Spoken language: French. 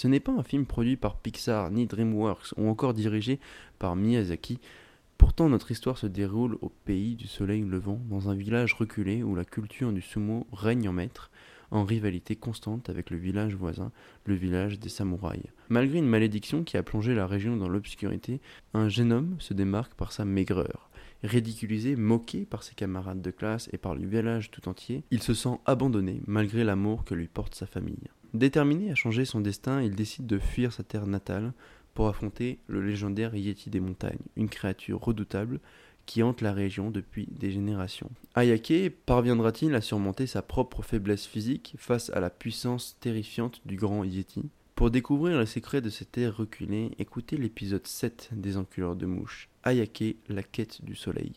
Ce n'est pas un film produit par Pixar ni DreamWorks ou encore dirigé par Miyazaki. Pourtant, notre histoire se déroule au pays du soleil levant, dans un village reculé où la culture du sumo règne en maître, en rivalité constante avec le village voisin, le village des samouraïs. Malgré une malédiction qui a plongé la région dans l'obscurité, un jeune homme se démarque par sa maigreur. Ridiculisé, moqué par ses camarades de classe et par le village tout entier, il se sent abandonné malgré l'amour que lui porte sa famille. Déterminé à changer son destin, il décide de fuir sa terre natale pour affronter le légendaire Yeti des montagnes, une créature redoutable qui hante la région depuis des générations. Ayake parviendra-t-il à surmonter sa propre faiblesse physique face à la puissance terrifiante du grand Yeti? Pour découvrir les secrets de cette terre reculée, écoutez l'épisode 7 des Enculeurs de mouches, Ayake, la quête du soleil.